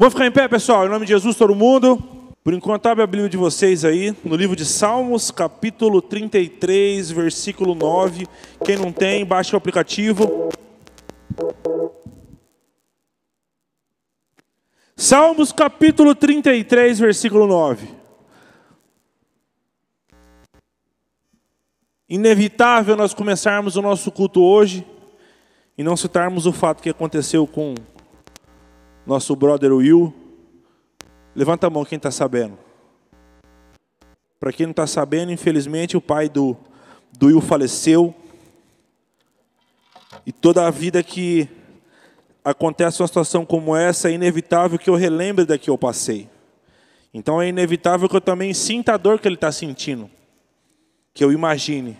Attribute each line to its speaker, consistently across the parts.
Speaker 1: Vamos ficar em pé, pessoal, em nome de Jesus, todo mundo. Por enquanto, abre a Bíblia de vocês aí, no livro de Salmos, capítulo 33, versículo 9. Quem não tem, baixe o aplicativo. Salmos, capítulo 33, versículo 9. Inevitável nós começarmos o nosso culto hoje e não citarmos o fato que aconteceu com nosso brother Will. Levanta a mão quem está sabendo. Para quem não está sabendo, infelizmente o pai do, do Will faleceu. E toda a vida que acontece uma situação como essa, é inevitável que eu relembre da que eu passei. Então é inevitável que eu também sinta a dor que ele está sentindo. Que eu imagine.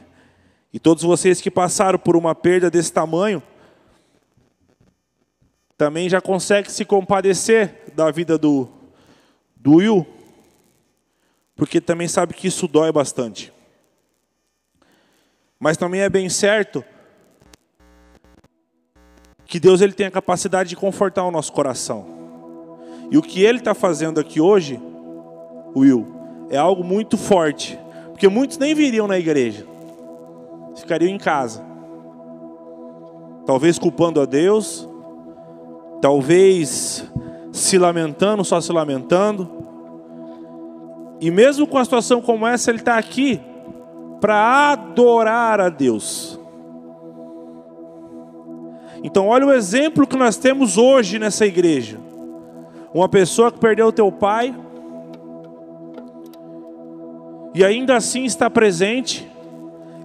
Speaker 1: E todos vocês que passaram por uma perda desse tamanho, também já consegue se compadecer da vida do, do Will, porque também sabe que isso dói bastante. Mas também é bem certo que Deus ele tem a capacidade de confortar o nosso coração. E o que Ele está fazendo aqui hoje, Will, é algo muito forte, porque muitos nem viriam na igreja, ficariam em casa, talvez culpando a Deus, talvez se lamentando, só se lamentando. E mesmo com a situação como essa, ele está aqui para adorar a Deus. Então, olha o exemplo que nós temos hoje nessa igreja. Uma pessoa que perdeu o teu pai e ainda assim está presente,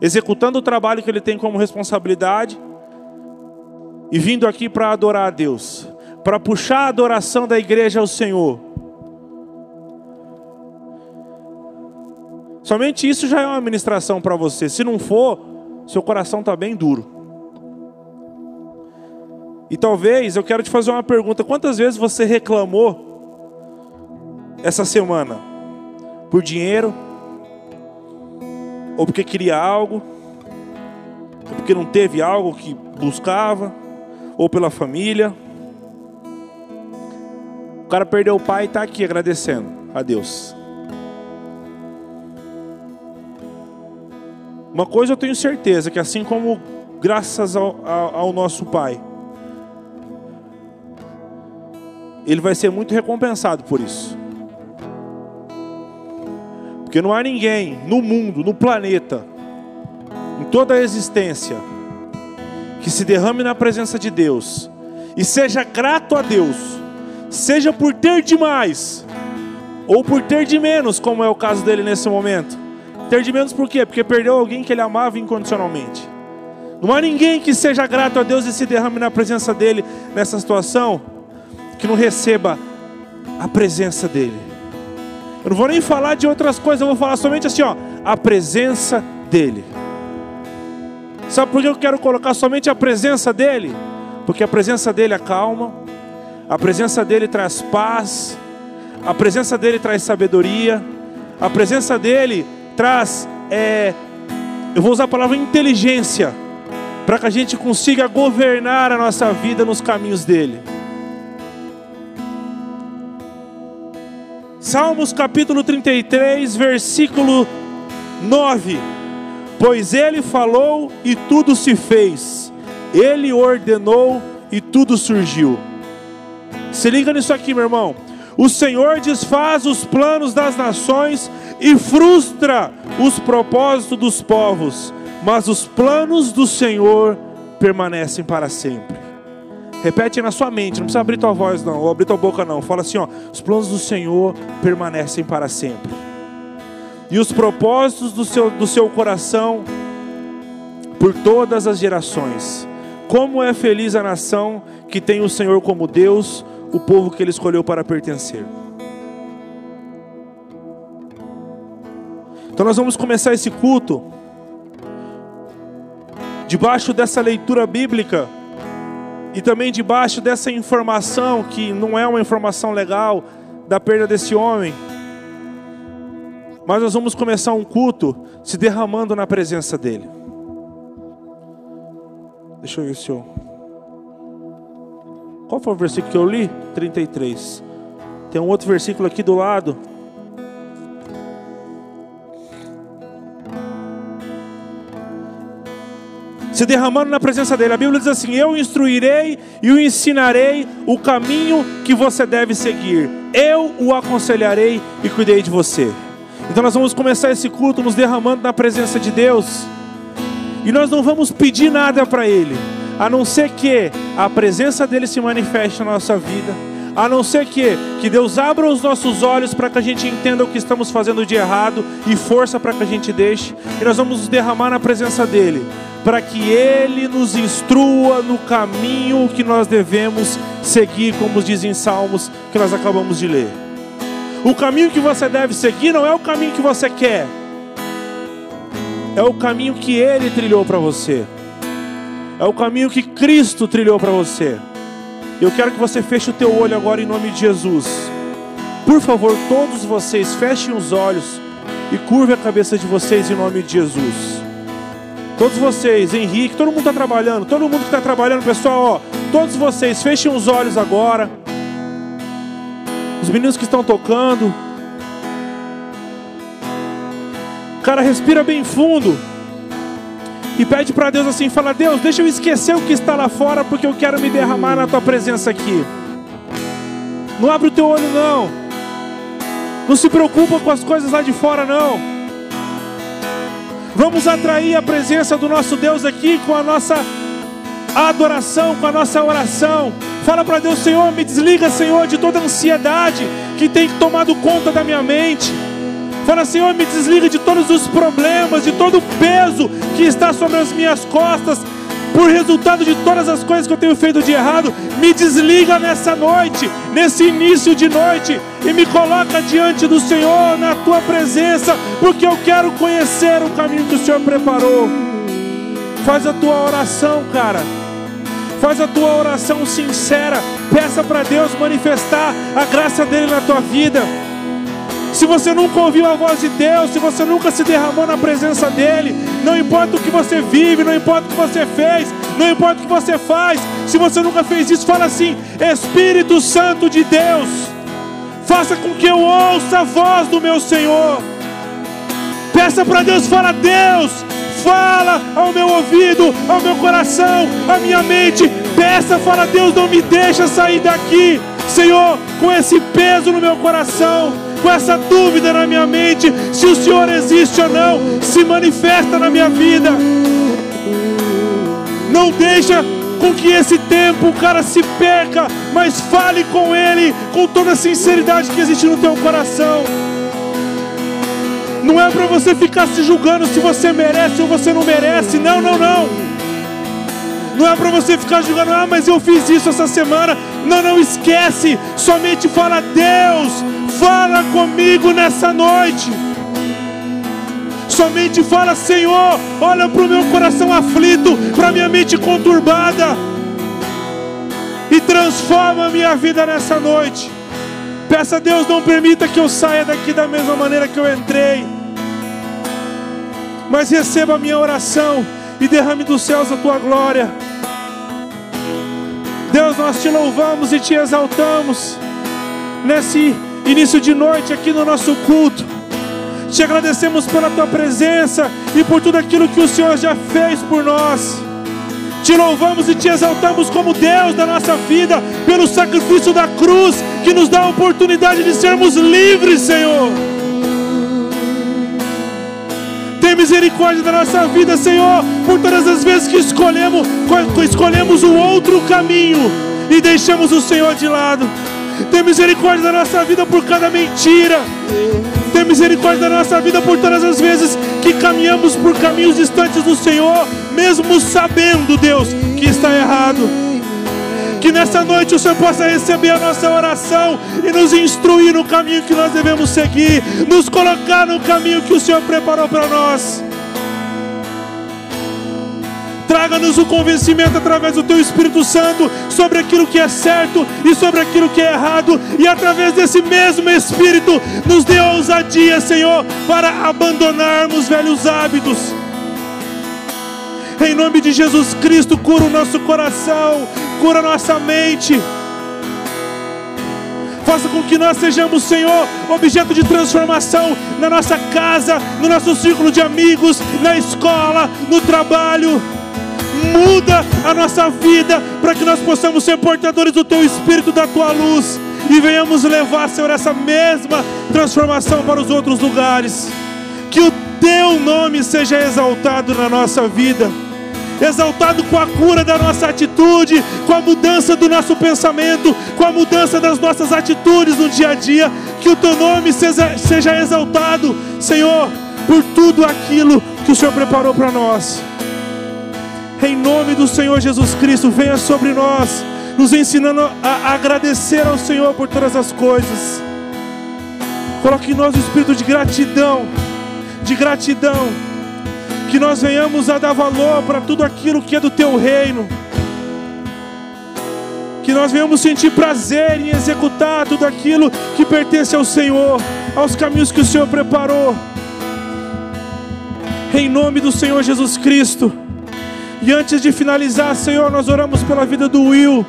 Speaker 1: executando o trabalho que ele tem como responsabilidade e vindo aqui para adorar a Deus, para puxar a adoração da igreja ao Senhor. Somente isso já é uma ministração para você. Se não for, seu coração está bem duro. E talvez eu quero te fazer uma pergunta: quantas vezes você reclamou essa semana? Por dinheiro? Ou porque queria algo? Ou porque não teve algo que buscava? Ou pela família. O cara perdeu o pai e está aqui agradecendo a Deus. Uma coisa eu tenho certeza, que assim como graças ao, ao, ao nosso pai, ele vai ser muito recompensado por isso. Porque não há ninguém no mundo, no planeta, em toda a existência, que se derrame na presença de Deus e seja grato a Deus, seja por ter demais ou por ter de menos, como é o caso dele nesse momento. Ter de menos por quê? Porque perdeu alguém que ele amava incondicionalmente. Não há ninguém que seja grato a Deus e se derrame na presença dele nessa situação que não receba a presença dele. Eu não vou nem falar de outras coisas, eu vou falar somente assim, ó, a presença dele. Sabe por que eu quero colocar somente a presença dEle? Porque a presença dEle acalma, a presença dEle traz paz, a presença dEle traz sabedoria, a presença dEle traz, é, eu vou usar a palavra inteligência, para que a gente consiga governar a nossa vida nos caminhos dEle. Salmos capítulo 33, versículo 9 Pois ele falou e tudo se fez, ele ordenou e tudo surgiu. Se liga nisso aqui, meu irmão. O Senhor desfaz os planos das nações e frustra os propósitos dos povos, mas os planos do Senhor permanecem para sempre. Repete na sua mente, não precisa abrir tua voz não, ou abrir tua boca não. Fala assim, ó, os planos do Senhor permanecem para sempre e os propósitos do seu, do seu coração por todas as gerações. Como é feliz a nação que tem o Senhor como Deus, o povo que ele escolheu para pertencer. Então nós vamos começar esse culto debaixo dessa leitura bíblica e também debaixo dessa informação que não é uma informação legal da perda desse homem mas nós vamos começar um culto se derramando na presença dEle. Deixa eu ver se eu. Qual foi o versículo que eu li? 33. Tem um outro versículo aqui do lado. se derramando na presença dele. A Bíblia diz assim: Eu instruirei e o ensinarei o caminho que você deve seguir. Eu o aconselharei e cuidei de você. Então nós vamos começar esse culto nos derramando na presença de Deus. E nós não vamos pedir nada para Ele, a não ser que a presença dele se manifeste na nossa vida a não ser que, que Deus abra os nossos olhos para que a gente entenda o que estamos fazendo de errado e força para que a gente deixe, e nós vamos nos derramar na presença dEle, para que Ele nos instrua no caminho que nós devemos seguir, como dizem Salmos que nós acabamos de ler. O caminho que você deve seguir não é o caminho que você quer, é o caminho que Ele trilhou para você, é o caminho que Cristo trilhou para você. Eu quero que você feche o teu olho agora em nome de Jesus. Por favor, todos vocês fechem os olhos e curve a cabeça de vocês em nome de Jesus. Todos vocês, Henrique, todo mundo está trabalhando, todo mundo que está trabalhando, pessoal, ó, todos vocês fechem os olhos agora. Os meninos que estão tocando. Cara, respira bem fundo e pede para Deus assim: fala, Deus, deixa eu esquecer o que está lá fora, porque eu quero me derramar na tua presença aqui. Não abre o teu olho, não. Não se preocupa com as coisas lá de fora, não. Vamos atrair a presença do nosso Deus aqui com a nossa adoração, com a nossa oração. Fala para Deus, Senhor, me desliga, Senhor, de toda ansiedade que tem tomado conta da minha mente. Fala, Senhor, me desliga de todos os problemas, de todo o peso que está sobre as minhas costas, por resultado de todas as coisas que eu tenho feito de errado. Me desliga nessa noite, nesse início de noite, e me coloca diante do Senhor, na tua presença, porque eu quero conhecer o caminho que o Senhor preparou. Faz a tua oração, cara. Faz a tua oração sincera. Peça para Deus manifestar a graça dele na tua vida. Se você nunca ouviu a voz de Deus, se você nunca se derramou na presença dEle, não importa o que você vive, não importa o que você fez, não importa o que você faz, se você nunca fez isso, fala assim: Espírito Santo de Deus, faça com que eu ouça a voz do meu Senhor. Peça para Deus, fala, Deus, fala ao meu ouvido, ao meu coração, à minha mente. Peça, fala, Deus, não me deixa sair daqui, Senhor, com esse peso no meu coração com essa dúvida na minha mente se o Senhor existe ou não, se manifesta na minha vida. Não deixa com que esse tempo o cara se perca, mas fale com ele com toda a sinceridade que existe no teu coração. Não é para você ficar se julgando se você merece ou você não merece. Não, não, não. Não é para você ficar julgando, ah, mas eu fiz isso essa semana. Não, não esquece. Somente fala, Deus, Fala comigo nessa noite. Somente fala, Senhor, olha para o meu coração aflito, para minha mente conturbada, e transforma a minha vida nessa noite. Peça a Deus, não permita que eu saia daqui da mesma maneira que eu entrei, mas receba a minha oração e derrame dos céus a tua glória. Deus, nós te louvamos e te exaltamos nesse início de noite aqui no nosso culto. Te agradecemos pela tua presença e por tudo aquilo que o Senhor já fez por nós. Te louvamos e te exaltamos como Deus da nossa vida, pelo sacrifício da cruz que nos dá a oportunidade de sermos livres, Senhor. Tem misericórdia da nossa vida, Senhor, por todas as vezes que escolhemos, escolhemos o outro caminho e deixamos o Senhor de lado. Tem misericórdia da nossa vida por cada mentira. Tem misericórdia da nossa vida por todas as vezes que caminhamos por caminhos distantes do Senhor, mesmo sabendo, Deus, que está errado. Que nessa noite o Senhor possa receber a nossa oração e nos instruir no caminho que nós devemos seguir, nos colocar no caminho que o Senhor preparou para nós. Traga-nos o convencimento através do Teu Espírito Santo sobre aquilo que é certo e sobre aquilo que é errado, e através desse mesmo Espírito, nos dê ousadia, Senhor, para abandonarmos velhos hábitos. Em nome de Jesus Cristo, cura o nosso coração, cura a nossa mente. Faça com que nós sejamos, Senhor, objeto de transformação na nossa casa, no nosso círculo de amigos, na escola, no trabalho. Muda a nossa vida para que nós possamos ser portadores do Teu Espírito, da Tua luz e venhamos levar, Senhor, essa mesma transformação para os outros lugares. Que o Teu nome seja exaltado na nossa vida exaltado com a cura da nossa atitude, com a mudança do nosso pensamento, com a mudança das nossas atitudes no dia a dia. Que o teu nome seja, seja exaltado, Senhor, por tudo aquilo que o Senhor preparou para nós. Em nome do Senhor Jesus Cristo, venha sobre nós, nos ensinando a agradecer ao Senhor por todas as coisas. Coloque em nós o espírito de gratidão, de gratidão que nós venhamos a dar valor para tudo aquilo que é do teu reino, que nós venhamos sentir prazer em executar tudo aquilo que pertence ao Senhor, aos caminhos que o Senhor preparou, em nome do Senhor Jesus Cristo. E antes de finalizar, Senhor, nós oramos pela vida do Will.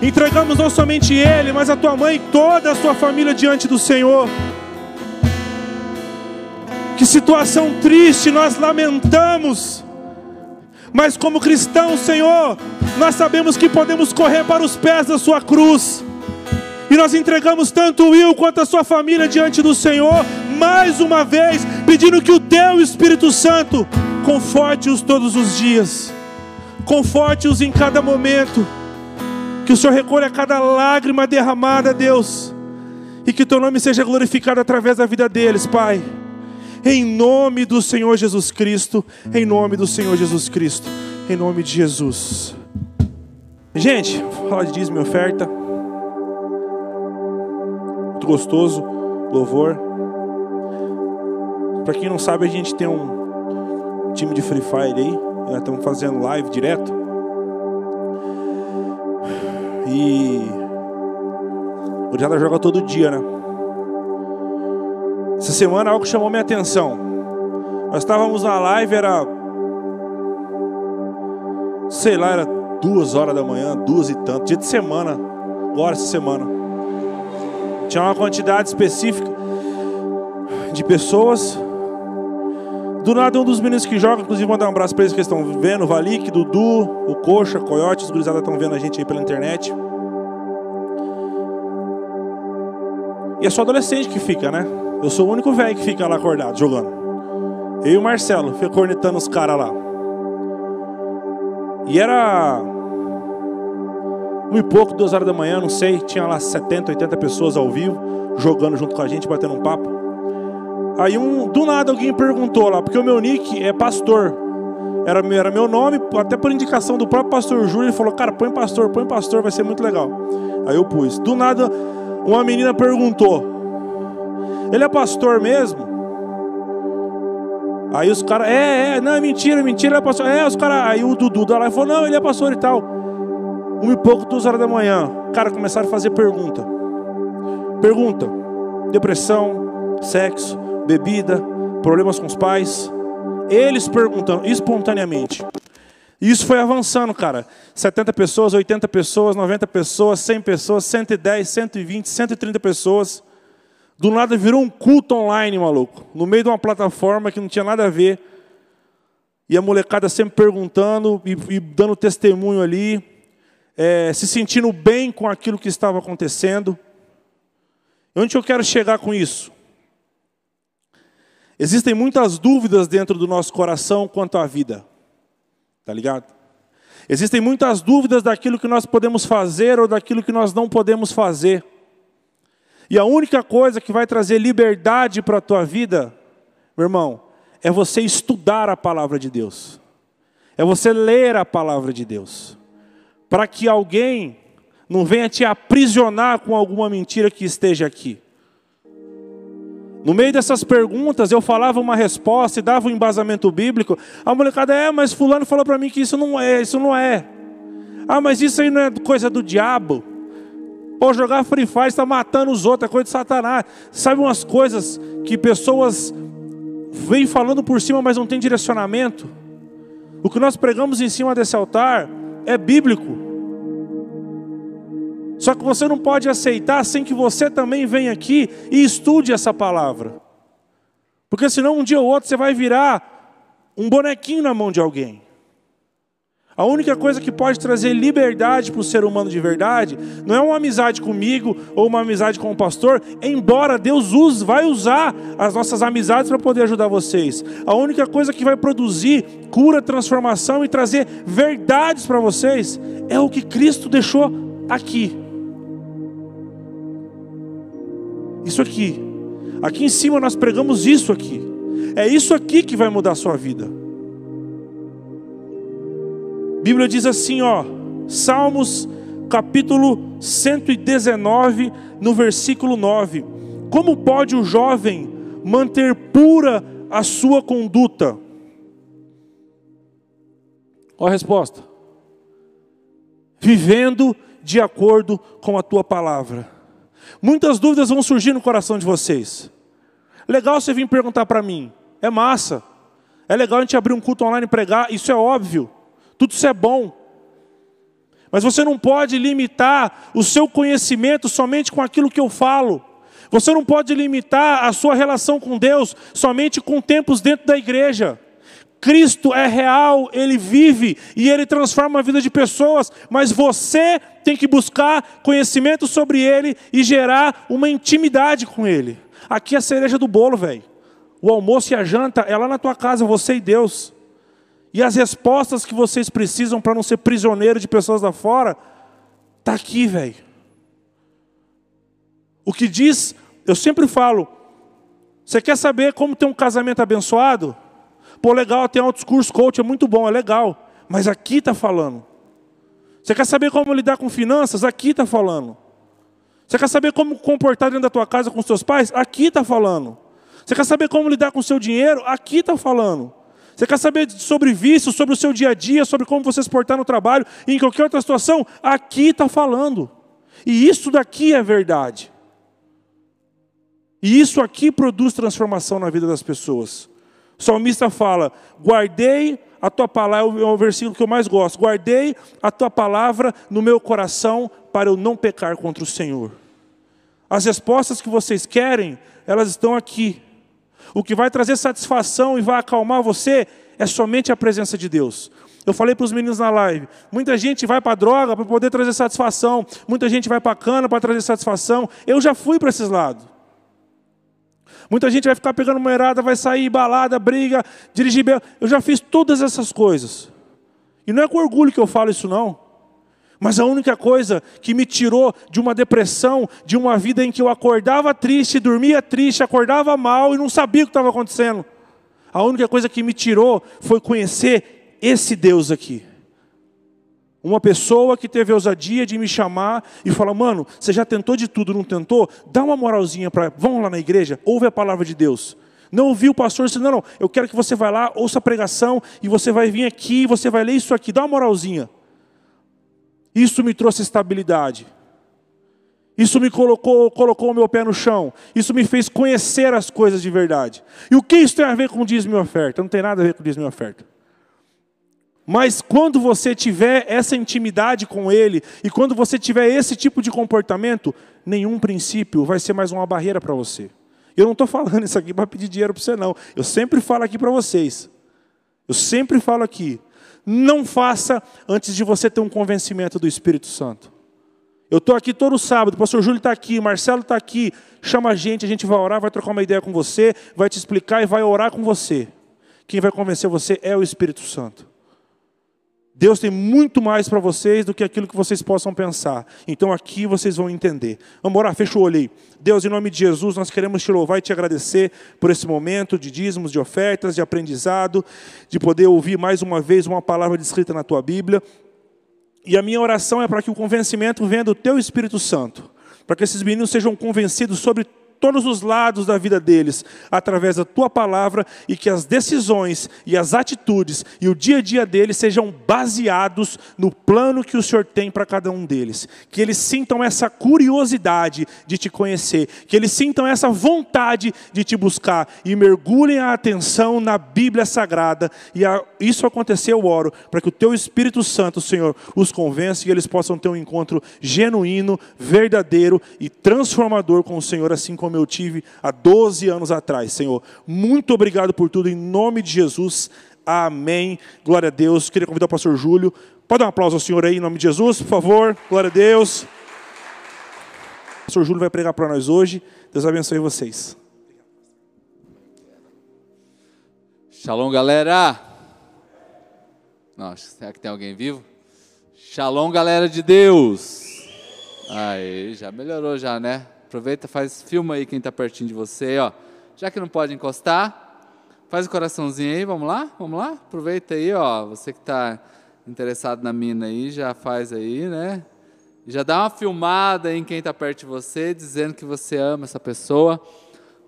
Speaker 1: Entregamos não somente ele, mas a tua mãe e toda a sua família diante do Senhor. Que situação triste nós lamentamos. Mas como cristãos, Senhor, nós sabemos que podemos correr para os pés da sua cruz. E nós entregamos tanto o Will quanto a sua família diante do Senhor, mais uma vez, pedindo que o teu Espírito Santo conforte-os todos os dias, conforte-os em cada momento, que o Senhor recolha cada lágrima derramada, Deus, e que o teu nome seja glorificado através da vida deles, Pai em nome do Senhor Jesus Cristo, em nome do Senhor Jesus Cristo, em nome de Jesus. Gente, fala de dízimo e oferta. Muito gostoso, louvor. Para quem não sabe, a gente tem um time de Free Fire aí, estamos fazendo live direto. E o Diada joga todo dia, né? Essa semana algo chamou minha atenção. Nós estávamos na live, era. Sei lá, era duas horas da manhã, duas e tanto, dia de semana, agora essa semana. Tinha uma quantidade específica de pessoas. Do nada, um dos meninos que joga, inclusive, mandar um abraço para eles que estão vendo: Valik, Dudu, o Coxa, Coyote, os gurizadas estão vendo a gente aí pela internet. E é só adolescente que fica, né? Eu sou o único velho que fica lá acordado, jogando. Eu e o Marcelo, fica cornetando os caras lá. E era um e pouco, duas horas da manhã, não sei. Tinha lá 70, 80 pessoas ao vivo, jogando junto com a gente, batendo um papo. Aí um, do nada alguém perguntou lá, porque o meu nick é pastor. Era, era meu nome, até por indicação do próprio pastor Júlio, ele falou, cara, põe pastor, põe pastor, vai ser muito legal. Aí eu pus. Do nada, uma menina perguntou, ele é pastor mesmo? Aí os caras, é, é, não, é mentira, mentira, ele é pastor. É, os caras, aí o Dudu da lá falou, não, ele é pastor e tal. Um e pouco, duas horas da manhã, cara começaram a fazer pergunta. Pergunta: depressão, sexo, bebida, problemas com os pais. Eles perguntando espontaneamente. Isso foi avançando, cara. 70 pessoas, 80 pessoas, 90 pessoas, 100 pessoas, 110, 120, 130 pessoas. Do nada virou um culto online, maluco. No meio de uma plataforma que não tinha nada a ver. E a molecada sempre perguntando e, e dando testemunho ali. É, se sentindo bem com aquilo que estava acontecendo. Onde eu quero chegar com isso? Existem muitas dúvidas dentro do nosso coração quanto à vida. Tá ligado? Existem muitas dúvidas daquilo que nós podemos fazer ou daquilo que nós não podemos fazer. E a única coisa que vai trazer liberdade para a tua vida, meu irmão, é você estudar a palavra de Deus. É você ler a palavra de Deus. Para que alguém não venha te aprisionar com alguma mentira que esteja aqui. No meio dessas perguntas, eu falava uma resposta e dava um embasamento bíblico. A molecada, é, mas fulano falou para mim que isso não é, isso não é. Ah, mas isso aí não é coisa do diabo. Pô, jogar Free Fire está matando os outros, é coisa de Satanás. Sabe umas coisas que pessoas vêm falando por cima, mas não tem direcionamento? O que nós pregamos em cima desse altar é bíblico. Só que você não pode aceitar sem que você também venha aqui e estude essa palavra. Porque senão um dia ou outro você vai virar um bonequinho na mão de alguém. A única coisa que pode trazer liberdade para o ser humano de verdade não é uma amizade comigo ou uma amizade com o pastor, embora Deus use, vai usar as nossas amizades para poder ajudar vocês. A única coisa que vai produzir cura, transformação e trazer verdades para vocês é o que Cristo deixou aqui. Isso aqui. Aqui em cima nós pregamos isso aqui. É isso aqui que vai mudar a sua vida. Bíblia diz assim, ó, Salmos capítulo 119, no versículo 9: Como pode o jovem manter pura a sua conduta? Olha a resposta: vivendo de acordo com a tua palavra. Muitas dúvidas vão surgir no coração de vocês. Legal você vir perguntar para mim, é massa. É legal a gente abrir um culto online e pregar, isso é óbvio. Tudo isso é bom. Mas você não pode limitar o seu conhecimento somente com aquilo que eu falo. Você não pode limitar a sua relação com Deus somente com tempos dentro da igreja. Cristo é real, ele vive e ele transforma a vida de pessoas, mas você tem que buscar conhecimento sobre ele e gerar uma intimidade com ele. Aqui é a cereja do bolo, velho. O almoço e a janta é lá na tua casa, você e Deus. E as respostas que vocês precisam para não ser prisioneiro de pessoas lá fora, tá aqui, velho. O que diz, eu sempre falo, você quer saber como ter um casamento abençoado? Pô, legal, tem autodiscurso coach, é muito bom, é legal. Mas aqui está falando. Você quer saber como lidar com finanças? Aqui está falando. Você quer saber como comportar dentro da tua casa com os seus pais? Aqui está falando. Você quer saber como lidar com o seu dinheiro? Aqui está falando. Você quer saber sobre vício, sobre o seu dia a dia, sobre como você se portar no trabalho, em qualquer outra situação? Aqui está falando. E isso daqui é verdade. E isso aqui produz transformação na vida das pessoas. O salmista fala: guardei a tua palavra, é o versículo que eu mais gosto. Guardei a tua palavra no meu coração para eu não pecar contra o Senhor. As respostas que vocês querem, elas estão aqui. O que vai trazer satisfação e vai acalmar você é somente a presença de Deus. Eu falei para os meninos na live: muita gente vai para a droga para poder trazer satisfação, muita gente vai para a cana para trazer satisfação. Eu já fui para esses lados. Muita gente vai ficar pegando moerada, vai sair, balada, briga, dirigir. Eu já fiz todas essas coisas. E não é com orgulho que eu falo isso, não. Mas a única coisa que me tirou de uma depressão, de uma vida em que eu acordava triste, dormia triste, acordava mal e não sabia o que estava acontecendo. A única coisa que me tirou foi conhecer esse Deus aqui. Uma pessoa que teve a ousadia de me chamar e falar: Mano, você já tentou de tudo, não tentou? Dá uma moralzinha para. Vamos lá na igreja, ouve a palavra de Deus. Não ouviu o pastor disse: Não, não, eu quero que você vá lá, ouça a pregação e você vai vir aqui, você vai ler isso aqui, dá uma moralzinha. Isso me trouxe estabilidade. Isso me colocou, colocou o meu pé no chão. Isso me fez conhecer as coisas de verdade. E o que isso tem a ver com dízimo e oferta? Não tem nada a ver com dízimo e oferta. Mas quando você tiver essa intimidade com Ele, e quando você tiver esse tipo de comportamento, nenhum princípio vai ser mais uma barreira para você. Eu não estou falando isso aqui para pedir dinheiro para você, não. Eu sempre falo aqui para vocês. Eu sempre falo aqui. Não faça antes de você ter um convencimento do Espírito Santo. Eu estou aqui todo sábado, o pastor Júlio está aqui, Marcelo está aqui, chama a gente, a gente vai orar, vai trocar uma ideia com você, vai te explicar e vai orar com você. Quem vai convencer você é o Espírito Santo. Deus tem muito mais para vocês do que aquilo que vocês possam pensar. Então aqui vocês vão entender. Vamos orar, fecha o olho aí. Deus, em nome de Jesus, nós queremos te louvar e te agradecer por esse momento de dízimos, de ofertas, de aprendizado, de poder ouvir mais uma vez uma palavra descrita na tua Bíblia. E a minha oração é para que o convencimento venha do teu Espírito Santo, para que esses meninos sejam convencidos sobre todos os lados da vida deles, através da tua palavra, e que as decisões e as atitudes e o dia a dia deles sejam baseados no plano que o Senhor tem para cada um deles. Que eles sintam essa curiosidade de te conhecer, que eles sintam essa vontade de te buscar e mergulhem a atenção na Bíblia Sagrada. E a, isso aconteceu, eu oro, para que o teu Espírito Santo, Senhor, os convença e eles possam ter um encontro genuíno, verdadeiro e transformador com o Senhor, assim como eu tive há 12 anos atrás, Senhor. Muito obrigado por tudo, em nome de Jesus. Amém. Glória a Deus. Queria convidar o pastor Júlio. Pode dar um aplauso ao Senhor aí, em nome de Jesus, por favor. Glória a Deus. O pastor Júlio vai pregar para nós hoje. Deus abençoe vocês.
Speaker 2: Shalom, galera. Nossa, será que tem alguém vivo? Shalom, galera de Deus. Aí, já melhorou já, né? Aproveita, faz filma aí quem está pertinho de você, ó. Já que não pode encostar, faz o coraçãozinho aí, vamos lá? Vamos lá? Aproveita aí, ó. Você que está interessado na mina aí, já faz aí, né? Já dá uma filmada em quem está perto de você, dizendo que você ama essa pessoa.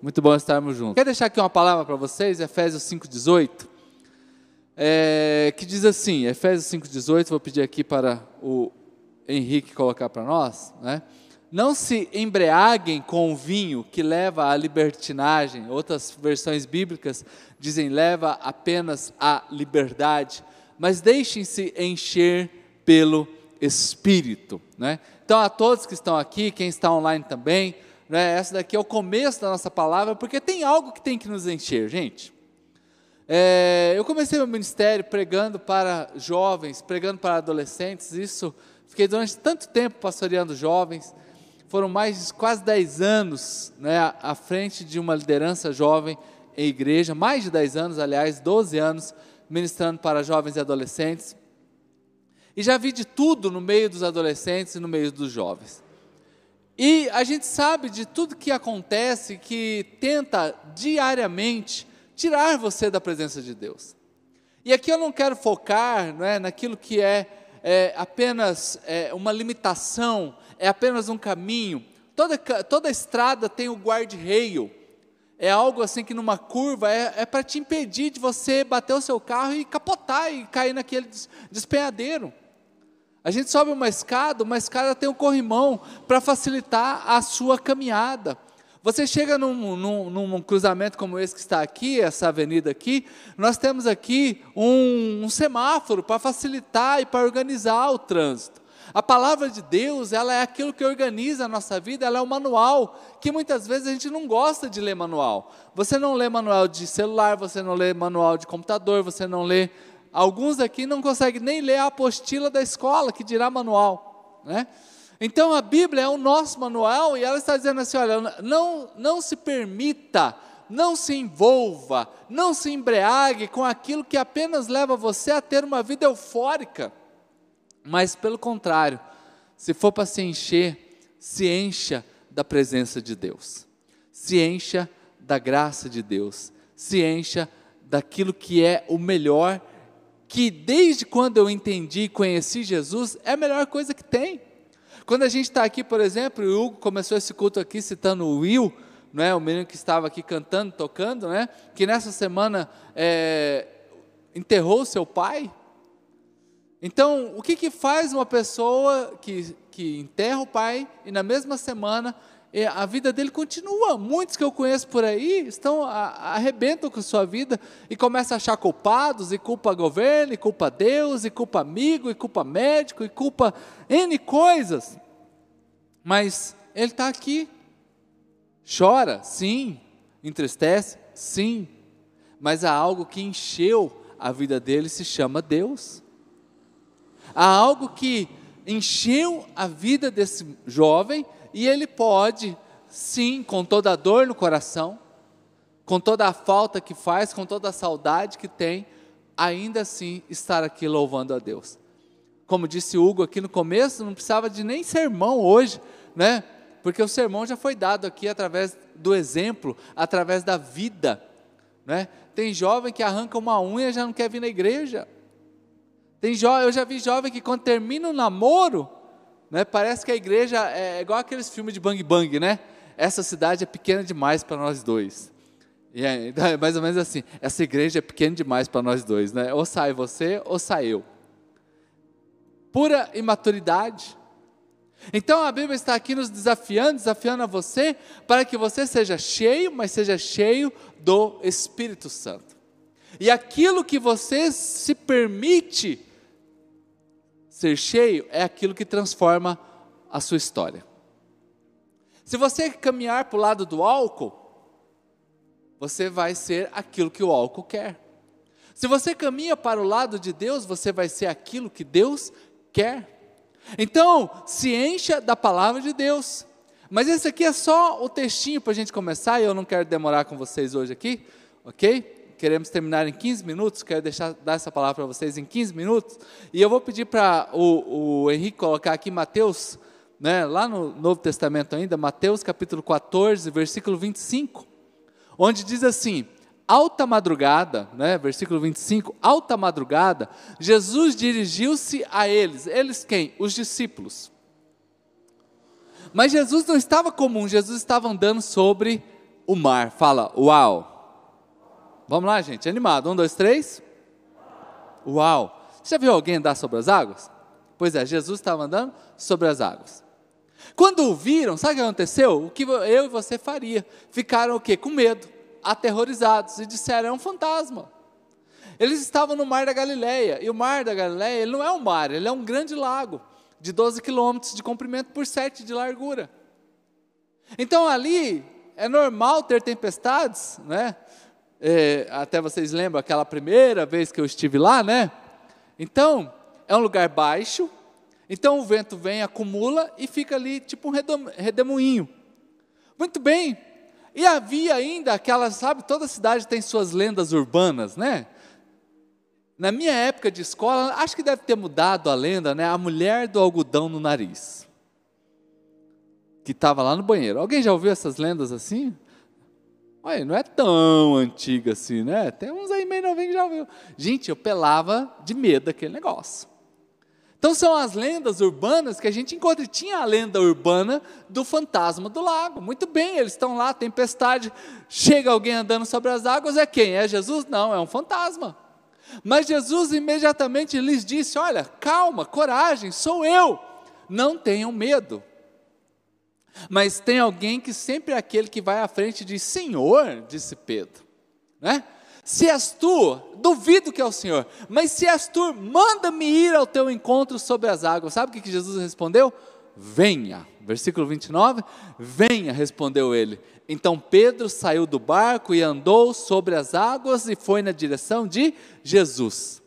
Speaker 2: Muito bom estarmos juntos. Quer deixar aqui uma palavra para vocês? Efésios 5,18 é, que diz assim, Efésios 5,18, vou pedir aqui para o Henrique colocar para nós, né? Não se embriaguem com o vinho que leva à libertinagem, outras versões bíblicas dizem leva apenas à liberdade, mas deixem-se encher pelo Espírito. Né? Então, a todos que estão aqui, quem está online também, né, essa daqui é o começo da nossa palavra, porque tem algo que tem que nos encher, gente. É, eu comecei meu ministério pregando para jovens, pregando para adolescentes, isso, fiquei durante tanto tempo pastoreando jovens, foram mais de quase 10 anos né, à frente de uma liderança jovem em igreja, mais de 10 anos, aliás, 12 anos, ministrando para jovens e adolescentes. E já vi de tudo no meio dos adolescentes e no meio dos jovens. E a gente sabe de tudo que acontece, que tenta diariamente tirar você da presença de Deus. E aqui eu não quero focar não é, naquilo que é, é apenas é, uma limitação, é apenas um caminho. Toda, toda estrada tem o guarda-reio. É algo assim que numa curva é, é para te impedir de você bater o seu carro e capotar e cair naquele despenhadeiro. A gente sobe uma escada, uma escada tem um corrimão para facilitar a sua caminhada. Você chega num, num, num, cruzamento como esse que está aqui, essa avenida aqui, nós temos aqui um, um semáforo para facilitar e para organizar o trânsito. A palavra de Deus, ela é aquilo que organiza a nossa vida, ela é o manual, que muitas vezes a gente não gosta de ler manual. Você não lê manual de celular, você não lê manual de computador, você não lê. Alguns aqui não conseguem nem ler a apostila da escola, que dirá manual. Né? Então a Bíblia é o nosso manual e ela está dizendo assim: olha, não, não se permita, não se envolva, não se embriague com aquilo que apenas leva você a ter uma vida eufórica. Mas pelo contrário, se for para se encher, se encha da presença de Deus, se encha da graça de Deus, se encha daquilo que é o melhor, que desde quando eu entendi e conheci Jesus, é a melhor coisa que tem. Quando a gente está aqui, por exemplo, o Hugo começou esse culto aqui citando o Will, não é? o menino que estava aqui cantando, tocando, né? que nessa semana é, enterrou seu pai. Então, o que, que faz uma pessoa que, que enterra o pai e na mesma semana a vida dele continua. Muitos que eu conheço por aí estão arrebentam com sua vida e começam a achar culpados, e culpa governo, e culpa Deus, e culpa amigo, e culpa médico, e culpa N coisas. Mas ele está aqui. Chora, sim. Entristece, sim. Mas há algo que encheu a vida dele, se chama Deus. Há algo que encheu a vida desse jovem e ele pode, sim, com toda a dor no coração, com toda a falta que faz, com toda a saudade que tem, ainda assim estar aqui louvando a Deus. Como disse Hugo aqui no começo, não precisava de nem sermão hoje, né? Porque o sermão já foi dado aqui através do exemplo, através da vida, né? Tem jovem que arranca uma unha e já não quer vir na igreja. Tem jo eu já vi jovem que quando termina o namoro, né? Parece que a igreja é igual aqueles filmes de bang bang, né? essa cidade é pequena demais para nós dois. E é, então é mais ou menos assim, essa igreja é pequena demais para nós dois, né? Ou sai você ou sai eu. Pura imaturidade. Então a Bíblia está aqui nos desafiando, desafiando a você, para que você seja cheio, mas seja cheio do Espírito Santo. E aquilo que você se permite ser cheio é aquilo que transforma a sua história. Se você caminhar para o lado do álcool, você vai ser aquilo que o álcool quer. Se você caminha para o lado de Deus, você vai ser aquilo que Deus quer. Então, se encha da palavra de Deus. Mas esse aqui é só o textinho para a gente começar, e eu não quero demorar com vocês hoje aqui, ok? Queremos terminar em 15 minutos, quero deixar, dar essa palavra para vocês em 15 minutos. E eu vou pedir para o, o Henrique colocar aqui Mateus, né, lá no Novo Testamento ainda, Mateus capítulo 14, versículo 25, onde diz assim: alta madrugada, né, versículo 25, alta madrugada, Jesus dirigiu-se a eles. Eles quem? Os discípulos. Mas Jesus não estava comum, Jesus estava andando sobre o mar. Fala, uau. Vamos lá, gente, animado. Um, dois, três. Uau. Você já viu alguém andar sobre as águas? Pois é, Jesus estava andando sobre as águas. Quando o viram, sabe o que aconteceu? O que eu e você faria? Ficaram o quê? Com medo aterrorizados e disseram: é um fantasma. Eles estavam no mar da Galileia, e o mar da Galileia ele não é um mar, ele é um grande lago, de 12 quilômetros de comprimento por 7 de largura. Então ali é normal ter tempestades, né? É, até vocês lembram aquela primeira vez que eu estive lá, né? Então, é um lugar baixo, então o vento vem, acumula e fica ali tipo um redemoinho. Muito bem, e havia ainda aquelas, sabe, toda cidade tem suas lendas urbanas, né? Na minha época de escola, acho que deve ter mudado a lenda, né? A mulher do algodão no nariz. Que estava lá no banheiro. Alguém já ouviu essas lendas assim? Olha, não é tão antiga assim, né? Tem uns aí meio novinhos que já ouviu. Gente, eu pelava de medo daquele negócio. Então são as lendas urbanas que a gente encontra. Tinha a lenda urbana do fantasma do lago. Muito bem, eles estão lá, tempestade, chega alguém andando sobre as águas, é quem? É Jesus? Não, é um fantasma. Mas Jesus imediatamente lhes disse: Olha, calma, coragem, sou eu, não tenham medo. Mas tem alguém que sempre é aquele que vai à frente e diz: Senhor, disse Pedro, né? Se és tu, duvido que é o Senhor, mas se és tu, manda-me ir ao teu encontro sobre as águas. Sabe o que Jesus respondeu? Venha. Versículo 29, venha, respondeu ele. Então Pedro saiu do barco e andou sobre as águas e foi na direção de Jesus.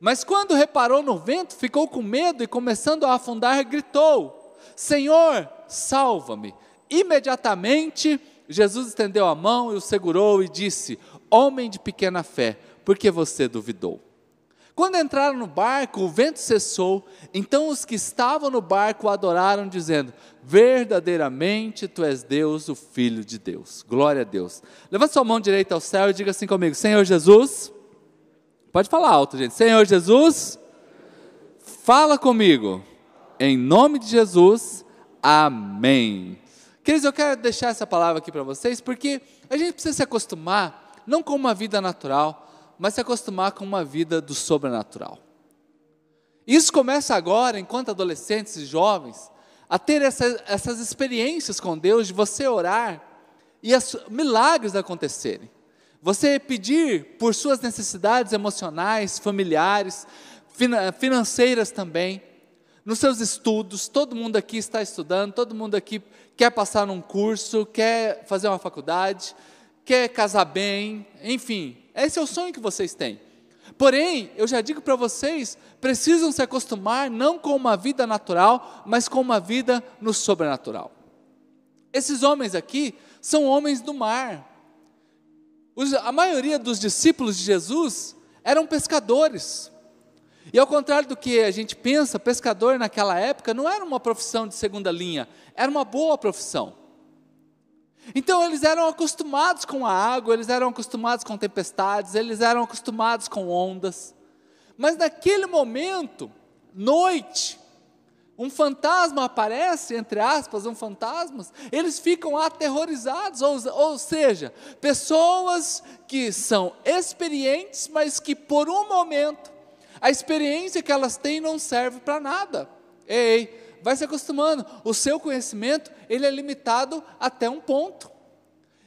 Speaker 2: Mas quando reparou no vento, ficou com medo e começando a afundar, gritou: Senhor, salva-me. Imediatamente, Jesus estendeu a mão e o segurou e disse: Homem de pequena fé, por que você duvidou? Quando entraram no barco, o vento cessou, então os que estavam no barco adoraram, dizendo: Verdadeiramente tu és Deus, o Filho de Deus. Glória a Deus. Levanta sua mão direita ao céu e diga assim comigo: Senhor Jesus, pode falar alto, gente. Senhor Jesus, fala comigo. Em nome de Jesus, amém. Queridos, eu quero deixar essa palavra aqui para vocês, porque a gente precisa se acostumar não com uma vida natural, mas se acostumar com uma vida do sobrenatural. Isso começa agora, enquanto adolescentes e jovens, a ter essa, essas experiências com Deus, de você orar e as, milagres acontecerem. Você pedir por suas necessidades emocionais, familiares, financeiras também, nos seus estudos, todo mundo aqui está estudando, todo mundo aqui quer passar num curso, quer fazer uma faculdade, quer casar bem, enfim, esse é o sonho que vocês têm. Porém, eu já digo para vocês, precisam se acostumar não com uma vida natural, mas com uma vida no sobrenatural. Esses homens aqui são homens do mar. a maioria dos discípulos de Jesus eram pescadores. E ao contrário do que a gente pensa, pescador naquela época não era uma profissão de segunda linha, era uma boa profissão. Então eles eram acostumados com a água, eles eram acostumados com tempestades, eles eram acostumados com ondas. Mas naquele momento, noite, um fantasma aparece, entre aspas, um fantasma, eles ficam aterrorizados, ou, ou seja, pessoas que são experientes, mas que por um momento, a experiência que elas têm não serve para nada. Ei, vai se acostumando, o seu conhecimento, ele é limitado até um ponto.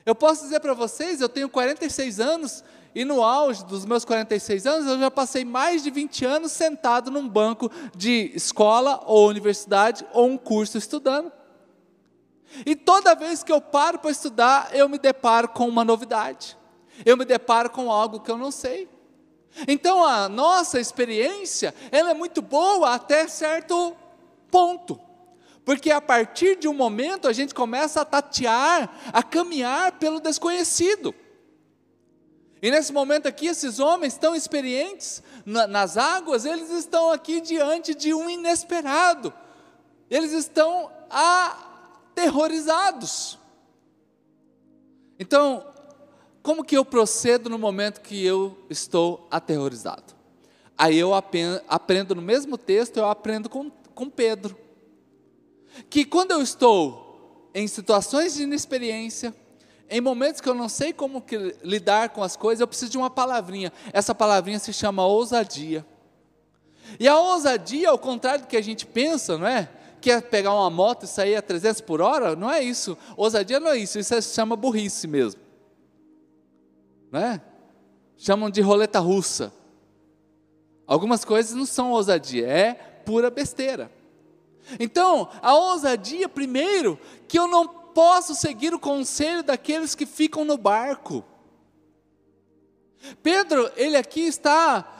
Speaker 2: Eu posso dizer para vocês, eu tenho 46 anos, e no auge dos meus 46 anos, eu já passei mais de 20 anos sentado num banco de escola ou universidade ou um curso estudando. E toda vez que eu paro para estudar, eu me deparo com uma novidade. Eu me deparo com algo que eu não sei. Então a nossa experiência, ela é muito boa até certo ponto. Porque a partir de um momento a gente começa a tatear, a caminhar pelo desconhecido. E nesse momento aqui, esses homens tão experientes nas águas, eles estão aqui diante de um inesperado. Eles estão aterrorizados. Então, como que eu procedo no momento que eu estou aterrorizado? Aí eu aprendo no mesmo texto, eu aprendo com, com Pedro. Que quando eu estou em situações de inexperiência, em momentos que eu não sei como lidar com as coisas, eu preciso de uma palavrinha. Essa palavrinha se chama ousadia. E a ousadia, ao contrário do que a gente pensa, não é? Que é pegar uma moto e sair a 300 por hora, não é isso. Ousadia não é isso, isso se chama burrice mesmo. Não é? Chamam de roleta russa. Algumas coisas não são ousadia, é pura besteira. Então, a ousadia, primeiro, que eu não posso seguir o conselho daqueles que ficam no barco. Pedro, ele aqui está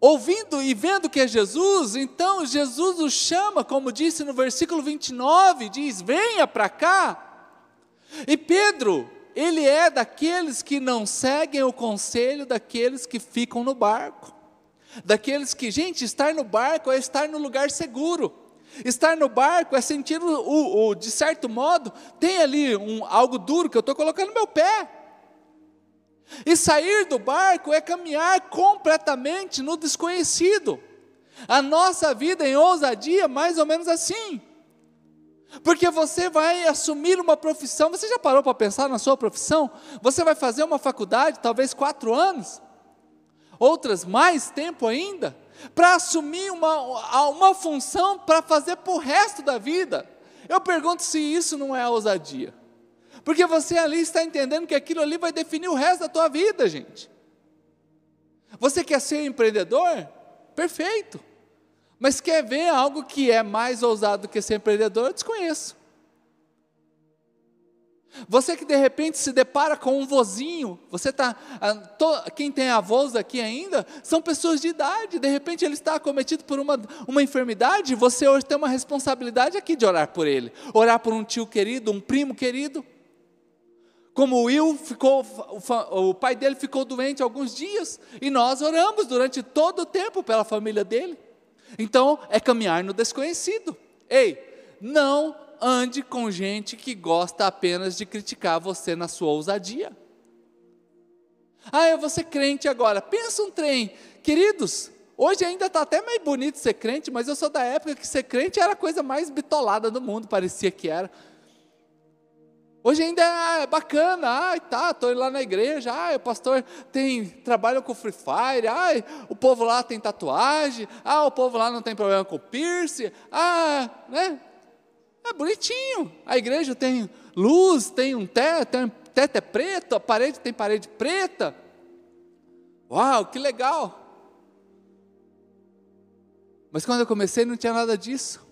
Speaker 2: ouvindo e vendo que é Jesus, então Jesus o chama, como disse no versículo 29, diz: Venha para cá. E Pedro, ele é daqueles que não seguem o conselho daqueles que ficam no barco, daqueles que, gente, estar no barco é estar no lugar seguro. Estar no barco é sentir, o, o, o de certo modo, tem ali um, algo duro que eu estou colocando no meu pé. E sair do barco é caminhar completamente no desconhecido. A nossa vida em ousadia, mais ou menos assim. Porque você vai assumir uma profissão. Você já parou para pensar na sua profissão? Você vai fazer uma faculdade, talvez quatro anos, outras mais tempo ainda para assumir uma, uma função para fazer para o resto da vida. Eu pergunto se isso não é ousadia. Porque você ali está entendendo que aquilo ali vai definir o resto da tua vida, gente. Você quer ser empreendedor? Perfeito. Mas quer ver algo que é mais ousado do que ser empreendedor? Eu desconheço. Você que de repente se depara com um vozinho, você tá, quem tem avós aqui ainda, são pessoas de idade, de repente ele está acometido por uma, uma enfermidade, você hoje tem uma responsabilidade aqui de orar por ele, orar por um tio querido, um primo querido. Como o Will ficou, o pai dele ficou doente alguns dias, e nós oramos durante todo o tempo pela família dele. Então, é caminhar no desconhecido. Ei, não ande com gente que gosta apenas de criticar você na sua ousadia. Ah, eu vou ser crente agora. Pensa um trem. Queridos, hoje ainda está até meio bonito ser crente, mas eu sou da época que ser crente era a coisa mais bitolada do mundo, parecia que era. Hoje ainda é bacana, ah, tá, estou lá na igreja, ah, o pastor tem, trabalha com Free Fire, ah, o povo lá tem tatuagem, ah, o povo lá não tem problema com piercing, ah, né, é bonitinho. A igreja tem luz, tem um teto, tem teto é preto, a parede tem parede preta. Uau, que legal. Mas quando eu comecei não tinha nada disso.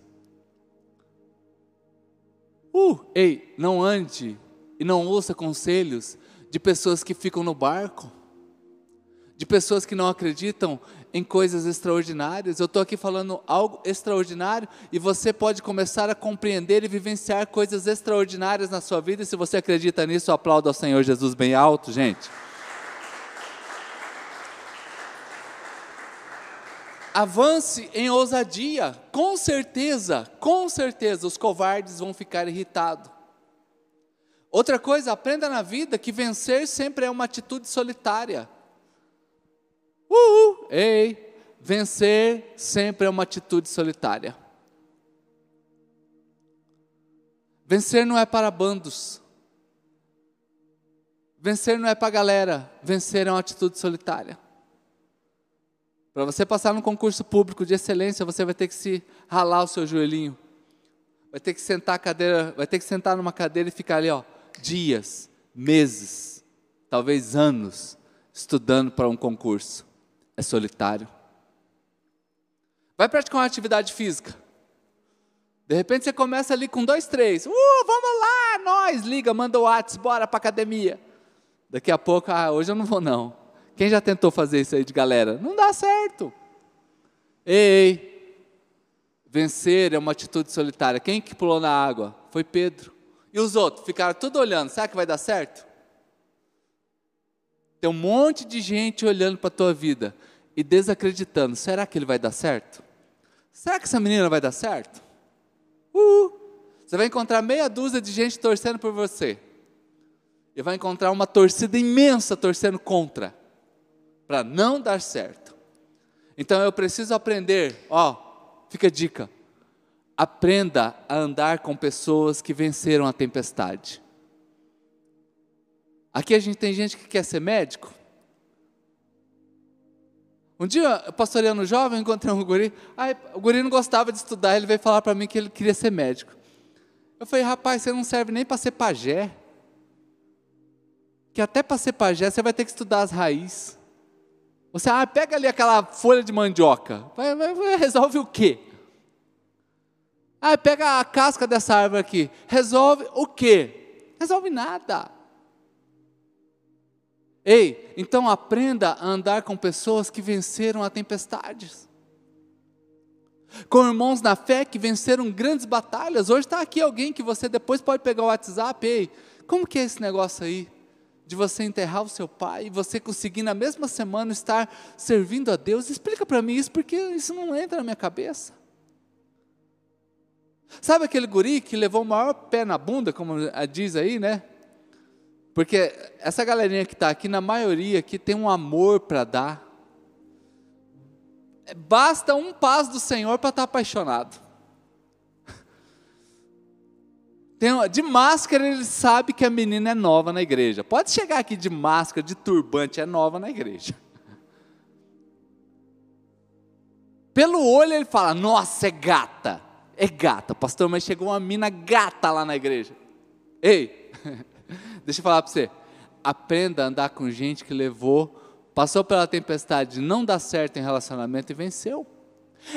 Speaker 2: Uh, ei, não ande e não ouça conselhos de pessoas que ficam no barco, de pessoas que não acreditam em coisas extraordinárias. Eu estou aqui falando algo extraordinário e você pode começar a compreender e vivenciar coisas extraordinárias na sua vida. E se você acredita nisso, aplauda ao Senhor Jesus bem alto, gente. avance em ousadia, com certeza, com certeza os covardes vão ficar irritados. Outra coisa, aprenda na vida que vencer sempre é uma atitude solitária. Uhul, ei, vencer sempre é uma atitude solitária. Vencer não é para bandos. Vencer não é para galera, vencer é uma atitude solitária. Para você passar num concurso público de excelência, você vai ter que se ralar o seu joelhinho. Vai ter que sentar a cadeira, vai ter que sentar numa cadeira e ficar ali, ó, dias, meses, talvez anos estudando para um concurso. É solitário. Vai praticar uma atividade física. De repente você começa ali com dois, três. Uh, vamos lá, nós, liga, manda o WhatsApp, bora para academia. Daqui a pouco, ah, hoje eu não vou não. Quem já tentou fazer isso aí de galera? Não dá certo. Ei, vencer é uma atitude solitária. Quem que pulou na água? Foi Pedro. E os outros ficaram tudo olhando. Será que vai dar certo? Tem um monte de gente olhando para a tua vida e desacreditando. Será que ele vai dar certo? Será que essa menina vai dar certo? Uh, você vai encontrar meia dúzia de gente torcendo por você. E vai encontrar uma torcida imensa torcendo contra para não dar certo. Então eu preciso aprender, ó, fica a dica. Aprenda a andar com pessoas que venceram a tempestade. Aqui a gente tem gente que quer ser médico. Um dia, pastoreando jovem, encontrei um guri. Aí, o guri não gostava de estudar, ele veio falar para mim que ele queria ser médico. Eu falei, rapaz, você não serve nem para ser pajé. Que até para ser pajé você vai ter que estudar as raízes. Você ah, pega ali aquela folha de mandioca. Vai, vai, vai, resolve o quê? Ah, pega a casca dessa árvore aqui. Resolve o quê? Resolve nada. Ei, então aprenda a andar com pessoas que venceram a tempestades. Com irmãos na fé que venceram grandes batalhas. Hoje está aqui alguém que você depois pode pegar o WhatsApp. Ei, como que é esse negócio aí? De você enterrar o seu pai e você conseguir na mesma semana estar servindo a Deus? Explica para mim isso, porque isso não entra na minha cabeça. Sabe aquele guri que levou o maior pé na bunda, como diz aí, né? Porque essa galerinha que está aqui, na maioria aqui, tem um amor para dar. Basta um paz do Senhor para estar tá apaixonado. Tem, de máscara ele sabe que a menina é nova na igreja. Pode chegar aqui de máscara, de turbante, é nova na igreja. Pelo olho ele fala: Nossa, é gata. É gata, pastor, mas chegou uma mina gata lá na igreja. Ei, deixa eu falar para você. Aprenda a andar com gente que levou, passou pela tempestade de não dar certo em relacionamento e venceu.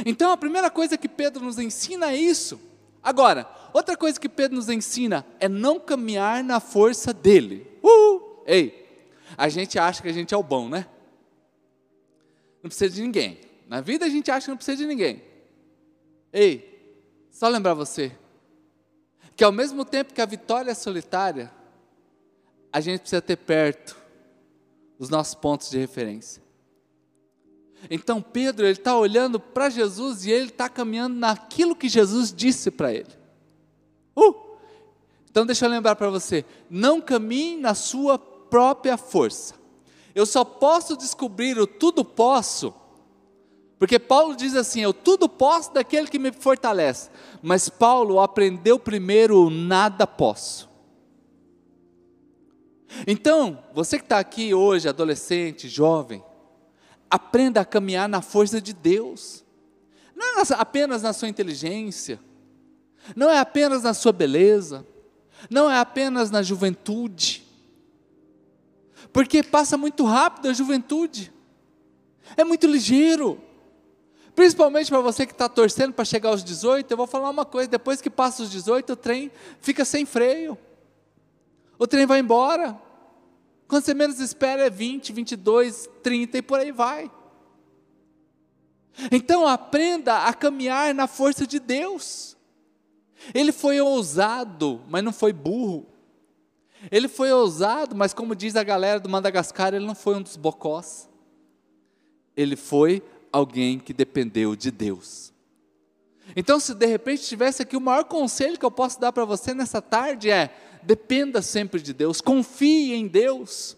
Speaker 2: Então a primeira coisa que Pedro nos ensina é isso. Agora, outra coisa que Pedro nos ensina é não caminhar na força dele. Uh! Ei, a gente acha que a gente é o bom, né? Não precisa de ninguém. Na vida a gente acha que não precisa de ninguém. Ei, só lembrar você que ao mesmo tempo que a vitória é solitária, a gente precisa ter perto os nossos pontos de referência. Então Pedro ele está olhando para Jesus e ele está caminhando naquilo que Jesus disse para ele. Uh! Então deixa eu lembrar para você, não caminhe na sua própria força. Eu só posso descobrir o tudo posso, porque Paulo diz assim: eu tudo posso daquele que me fortalece. Mas Paulo aprendeu primeiro o nada posso. Então, você que está aqui hoje, adolescente, jovem, aprenda a caminhar na força de Deus. Não é apenas na sua inteligência, não é apenas na sua beleza, não é apenas na juventude, porque passa muito rápido a juventude, é muito ligeiro. Principalmente para você que está torcendo para chegar aos 18, eu vou falar uma coisa: depois que passa os 18, o trem fica sem freio, o trem vai embora. Quando você menos espera é 20, 22, 30 e por aí vai. Então aprenda a caminhar na força de Deus. Ele foi ousado, mas não foi burro. Ele foi ousado, mas como diz a galera do Madagascar, ele não foi um dos bocós. Ele foi alguém que dependeu de Deus. Então, se de repente tivesse aqui o maior conselho que eu posso dar para você nessa tarde é: dependa sempre de Deus, confie em Deus.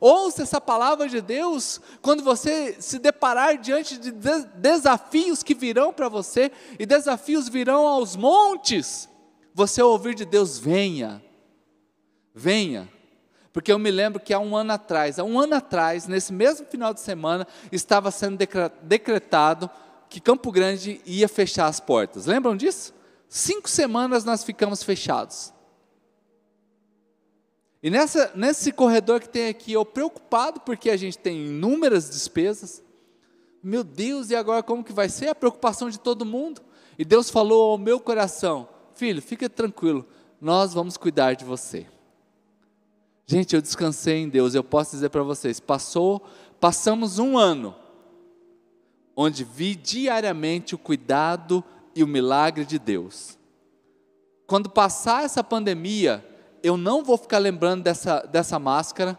Speaker 2: Ouça essa palavra de Deus quando você se deparar diante de desafios que virão para você, e desafios virão aos montes. você ouvir de Deus, venha. Venha. Porque eu me lembro que há um ano atrás, há um ano atrás, nesse mesmo final de semana, estava sendo decretado que Campo Grande ia fechar as portas. Lembram disso? Cinco semanas nós ficamos fechados. E nessa, nesse corredor que tem aqui, eu preocupado porque a gente tem inúmeras despesas. Meu Deus, e agora como que vai ser? A preocupação de todo mundo. E Deus falou ao meu coração: Filho, fica tranquilo, nós vamos cuidar de você. Gente, eu descansei em Deus, eu posso dizer para vocês, passou, passamos um ano onde vi diariamente o cuidado e o milagre de Deus. Quando passar essa pandemia, eu não vou ficar lembrando dessa, dessa máscara,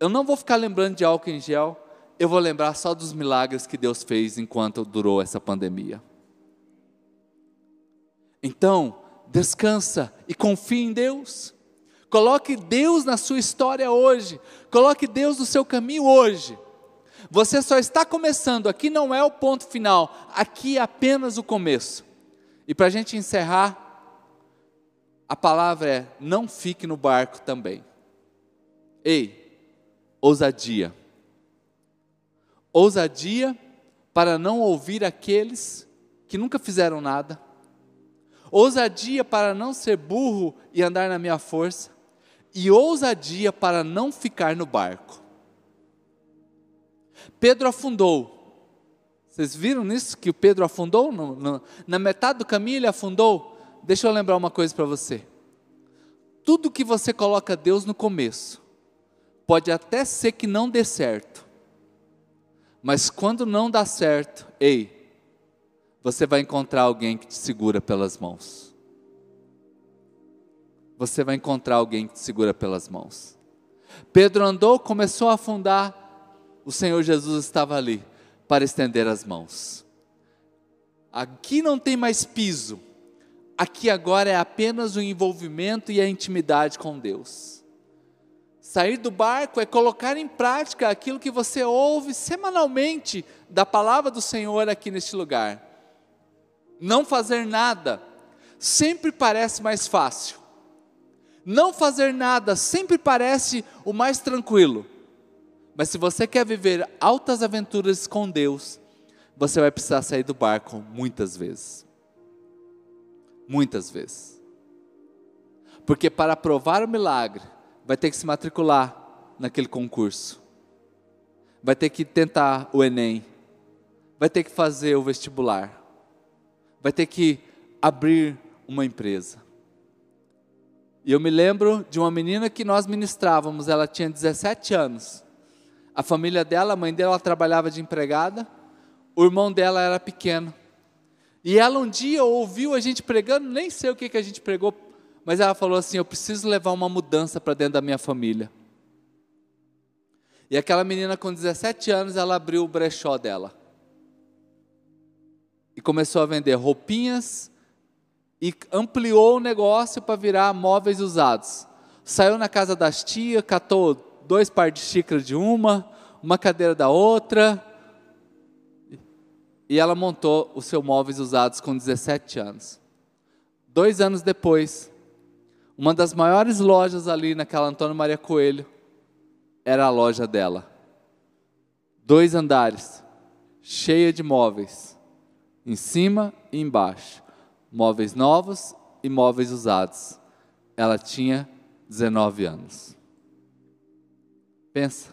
Speaker 2: eu não vou ficar lembrando de álcool em gel, eu vou lembrar só dos milagres que Deus fez enquanto durou essa pandemia. Então, descansa e confie em Deus. Coloque Deus na sua história hoje. Coloque Deus no seu caminho hoje. Você só está começando, aqui não é o ponto final, aqui é apenas o começo. E para a gente encerrar, a palavra é: não fique no barco também. Ei, ousadia. Ousadia para não ouvir aqueles que nunca fizeram nada. Ousadia para não ser burro e andar na minha força. E ousadia para não ficar no barco. Pedro afundou. Vocês viram nisso que o Pedro afundou? No, no, na metade do caminho ele afundou. Deixa eu lembrar uma coisa para você. Tudo que você coloca Deus no começo, pode até ser que não dê certo, mas quando não dá certo, ei, você vai encontrar alguém que te segura pelas mãos. Você vai encontrar alguém que te segura pelas mãos. Pedro andou, começou a afundar, o Senhor Jesus estava ali para estender as mãos. Aqui não tem mais piso, aqui agora é apenas o envolvimento e a intimidade com Deus. Sair do barco é colocar em prática aquilo que você ouve semanalmente da palavra do Senhor aqui neste lugar. Não fazer nada sempre parece mais fácil. Não fazer nada sempre parece o mais tranquilo. Mas se você quer viver altas aventuras com Deus, você vai precisar sair do barco muitas vezes. Muitas vezes. Porque para provar o milagre, vai ter que se matricular naquele concurso. Vai ter que tentar o Enem. Vai ter que fazer o vestibular. Vai ter que abrir uma empresa. E eu me lembro de uma menina que nós ministrávamos, ela tinha 17 anos. A família dela, a mãe dela trabalhava de empregada, o irmão dela era pequeno. E ela um dia ouviu a gente pregando, nem sei o que, que a gente pregou, mas ela falou assim: Eu preciso levar uma mudança para dentro da minha família. E aquela menina com 17 anos, ela abriu o brechó dela. E começou a vender roupinhas e ampliou o negócio para virar móveis usados. Saiu na casa das tias, catou dois par de xícaras de uma, uma cadeira da outra, e ela montou os seus móveis usados com 17 anos. Dois anos depois, uma das maiores lojas ali naquela Antônio Maria Coelho era a loja dela. Dois andares, cheia de móveis, em cima e embaixo. Móveis novos e móveis usados. Ela tinha 19 anos. Pensa.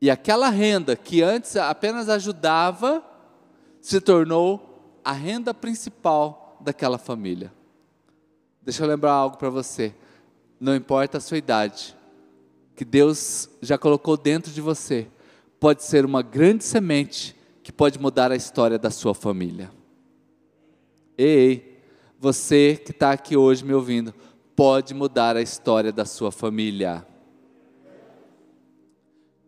Speaker 2: E aquela renda que antes apenas ajudava se tornou a renda principal daquela família. Deixa eu lembrar algo para você. Não importa a sua idade, que Deus já colocou dentro de você, pode ser uma grande semente que pode mudar a história da sua família. Ei, você que está aqui hoje me ouvindo, pode mudar a história da sua família.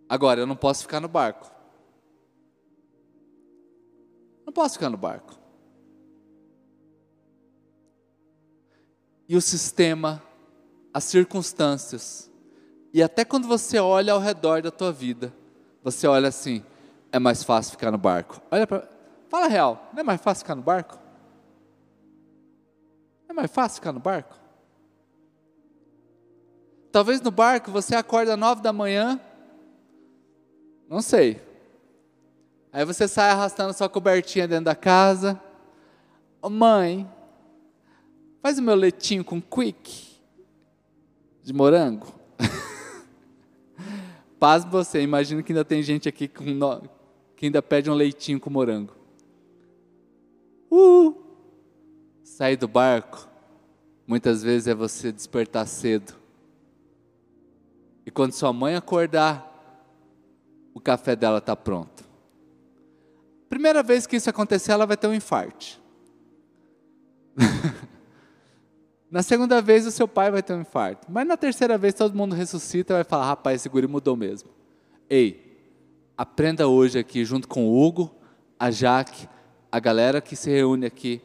Speaker 2: Agora, eu não posso ficar no barco. Não posso ficar no barco. E o sistema, as circunstâncias, e até quando você olha ao redor da tua vida, você olha assim, é mais fácil ficar no barco. Olha para, fala real, não é mais fácil ficar no barco? É mais fácil ficar no barco? Talvez no barco você acorda às nove da manhã, não sei. Aí você sai arrastando sua cobertinha dentro da casa. Oh, mãe, faz o meu leitinho com quick de morango. Paz você, imagina que ainda tem gente aqui no... que ainda pede um leitinho com morango. Uh! Sair do barco, muitas vezes é você despertar cedo. E quando sua mãe acordar, o café dela está pronto. Primeira vez que isso acontecer, ela vai ter um infarto. na segunda vez, o seu pai vai ter um infarto. Mas na terceira vez, todo mundo ressuscita e vai falar: rapaz, esse guri mudou mesmo. Ei, aprenda hoje aqui, junto com o Hugo, a Jaque, a galera que se reúne aqui.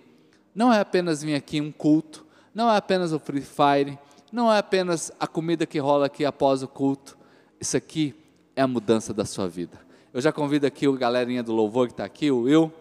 Speaker 2: Não é apenas vir aqui um culto, não é apenas o Free Fire, não é apenas a comida que rola aqui após o culto. Isso aqui é a mudança da sua vida. Eu já convido aqui o galerinha do louvor que está aqui, o Will,